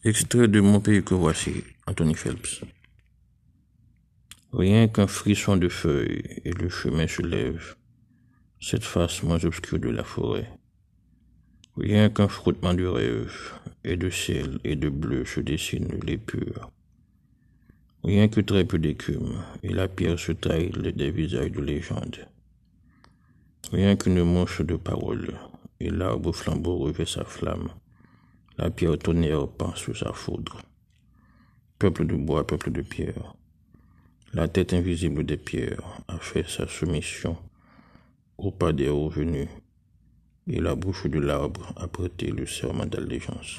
Extrait de Mon pays que voici, Anthony Phelps. Rien qu'un frisson de feuilles et le chemin se lève, cette face moins obscure de la forêt. Rien qu'un frottement de rêve et de ciel et de bleu se dessinent les purs. Rien que très d'écume et la pierre se taille des visages de légende. Rien qu'une manche de paroles et l'arbre flambeau revêt sa flamme la pierre tonnerre pend sous sa foudre. Peuple de bois, peuple de pierre. La tête invisible des pierres a fait sa soumission au pas des revenus, et la bouche de l'arbre a prêté le serment d'allégeance.